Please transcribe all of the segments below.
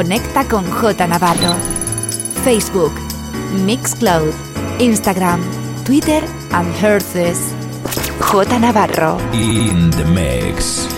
Conecta con J Navarro. Facebook, Mixcloud, Instagram, Twitter and Herces. J Navarro. In the mix.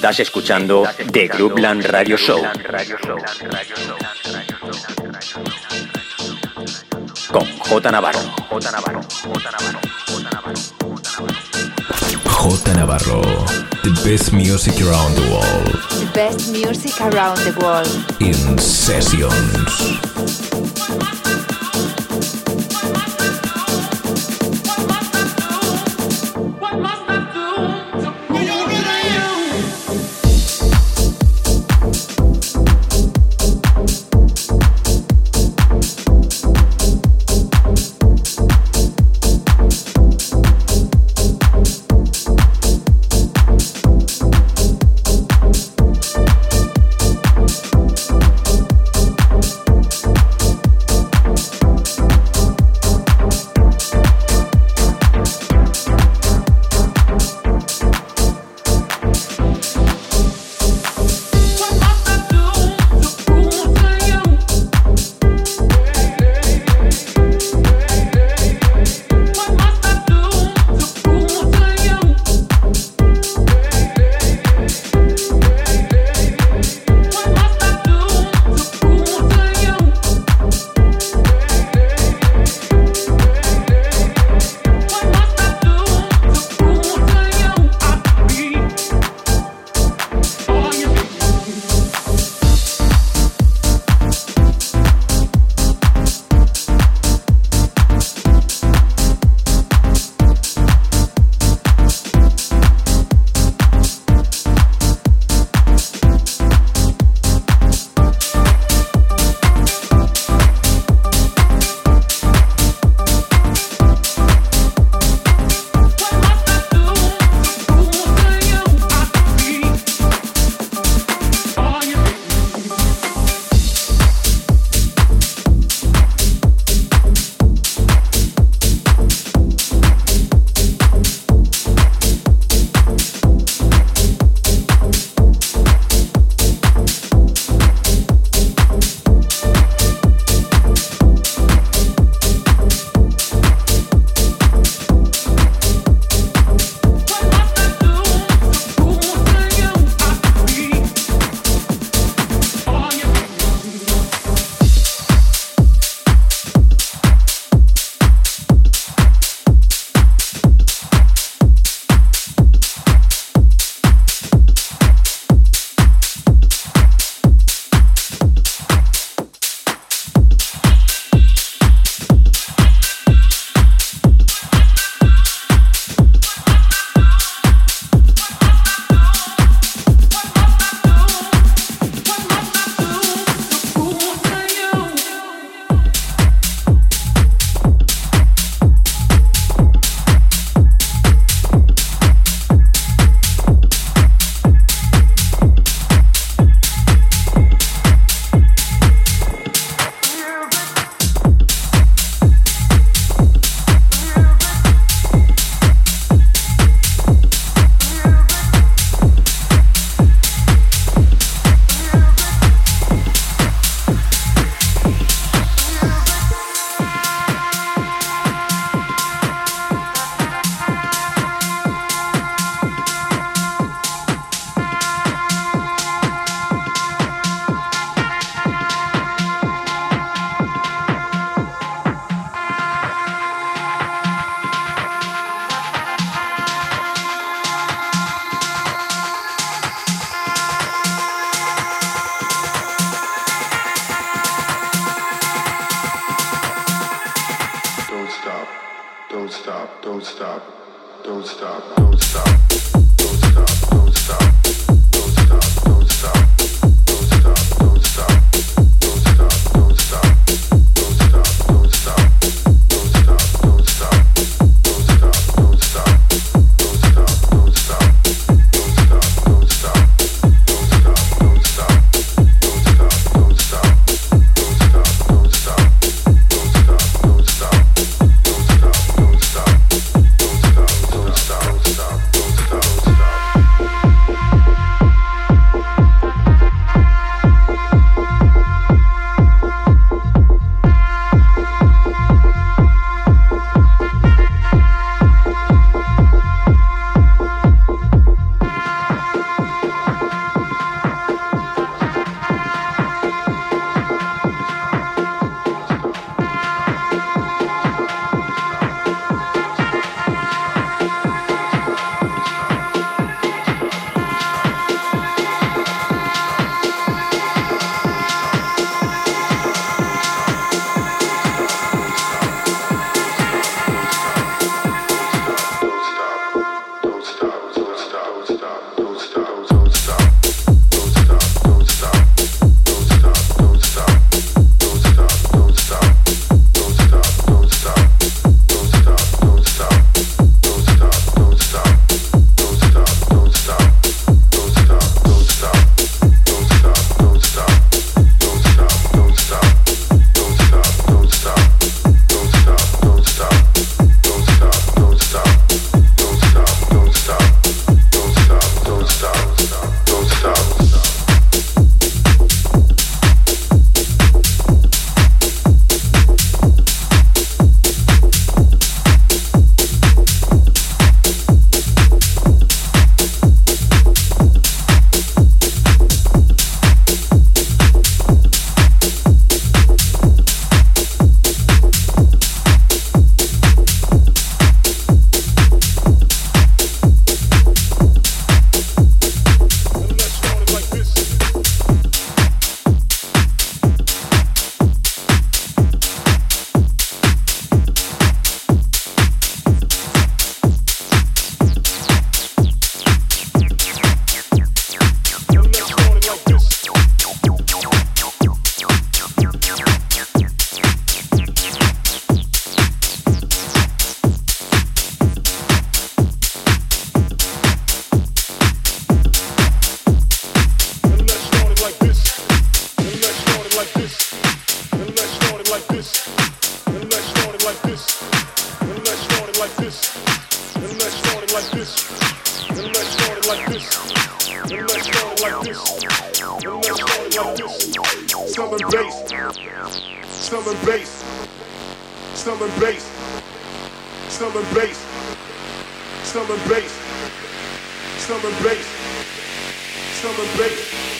Estás escuchando The Groupland Radio Show. Con J Navarro. J Navarro. J Navarro. J Navarro. The best music around the world. The best music around the world. In sessions. selling bass, selling bass, selling bass, selling bass, selling bass.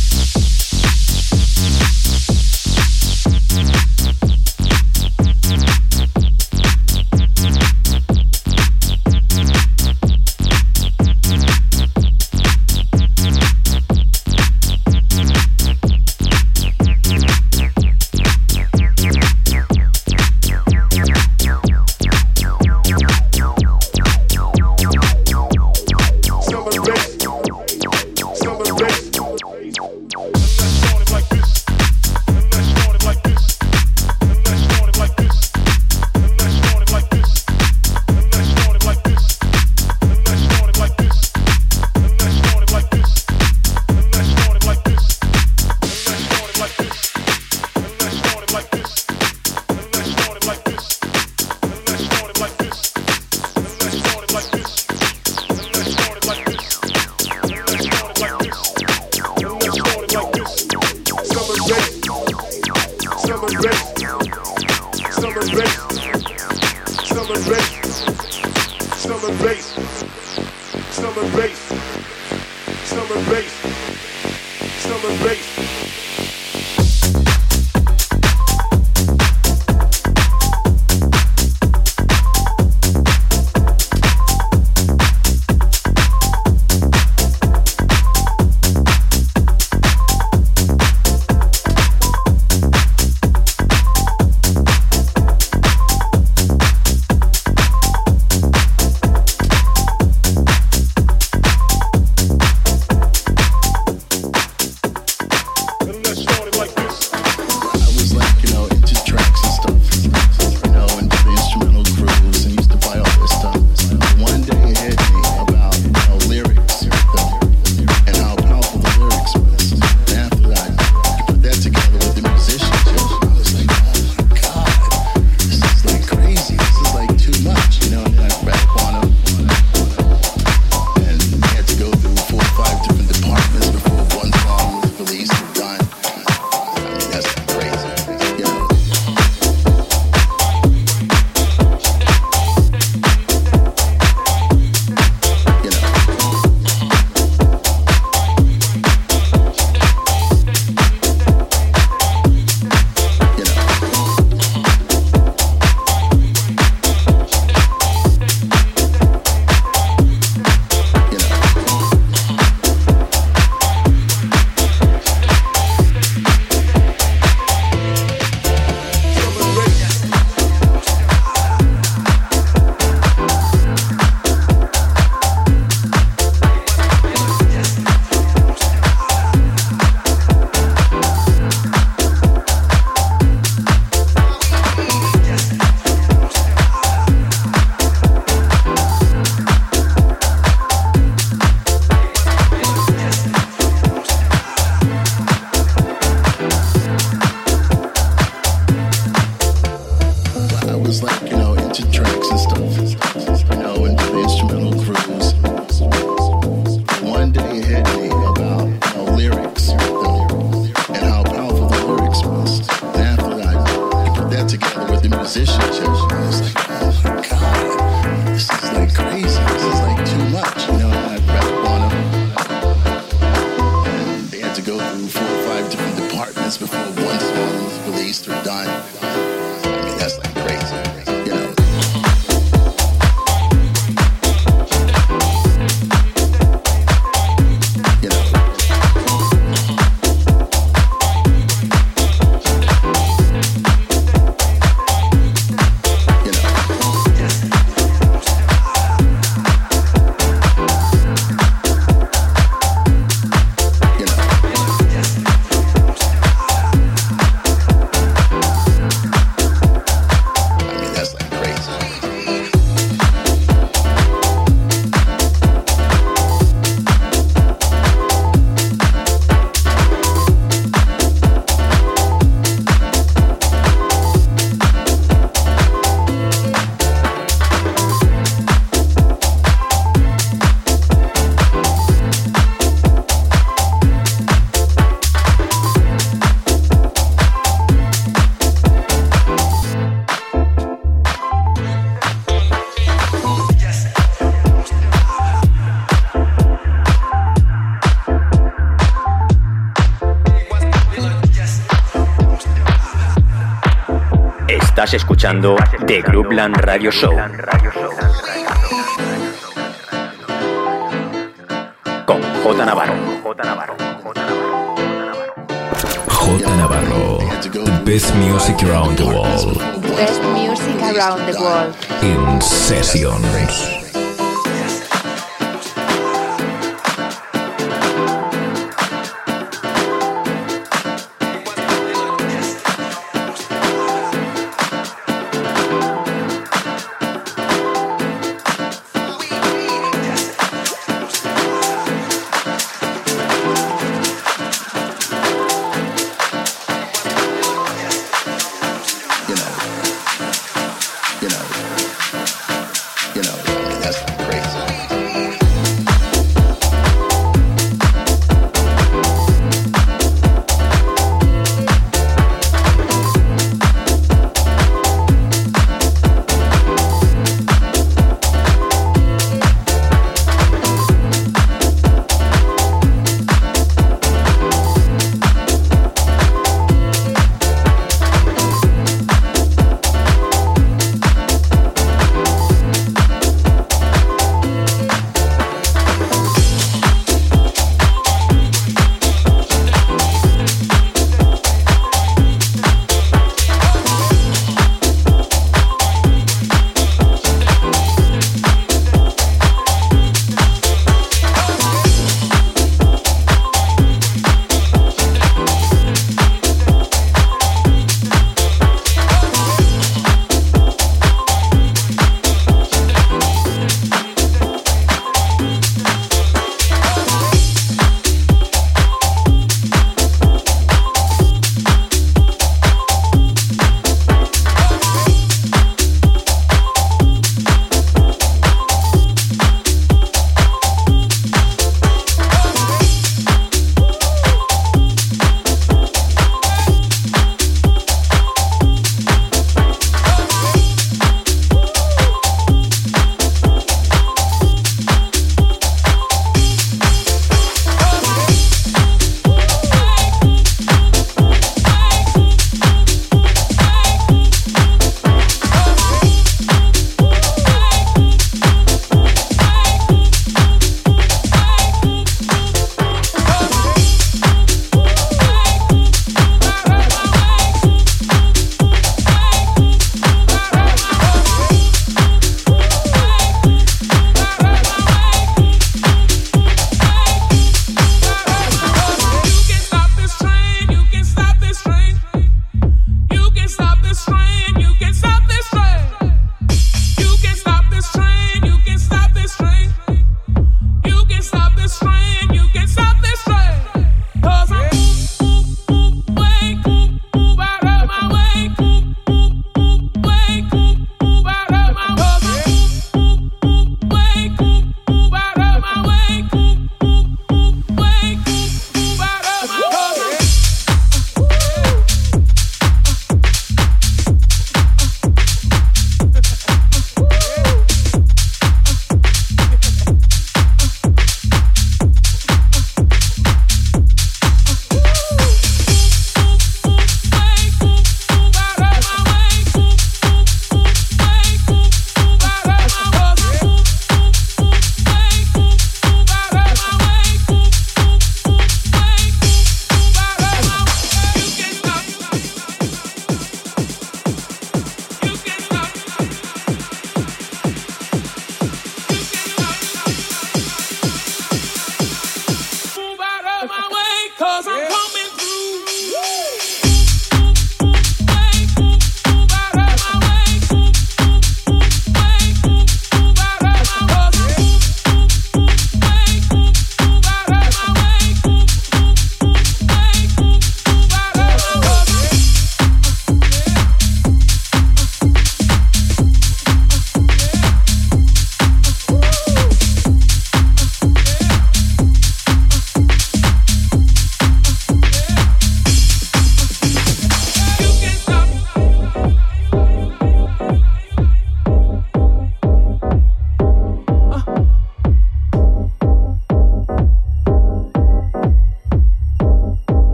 Estás escuchando The Groupland Radio Show. Con J Navarro. J Navarro. The best music around the world. Best music around the world. In sessions.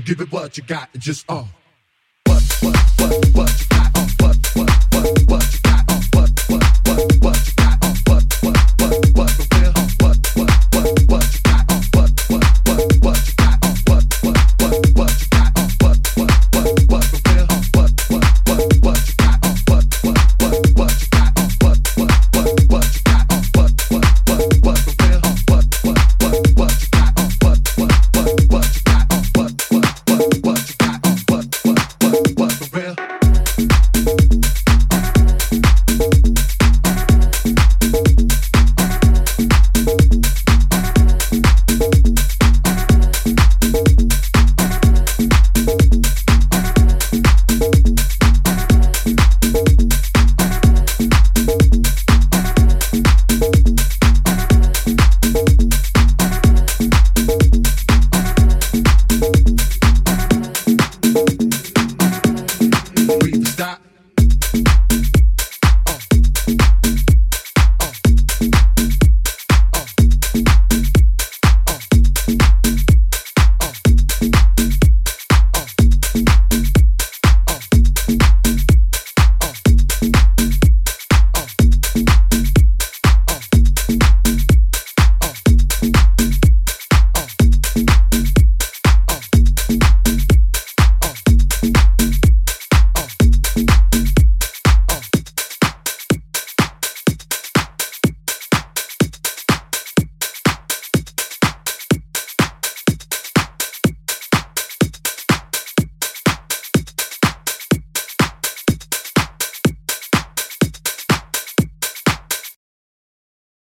give it what you got, just uh. What, what, what, what you got, uh, what, what, what, what you got.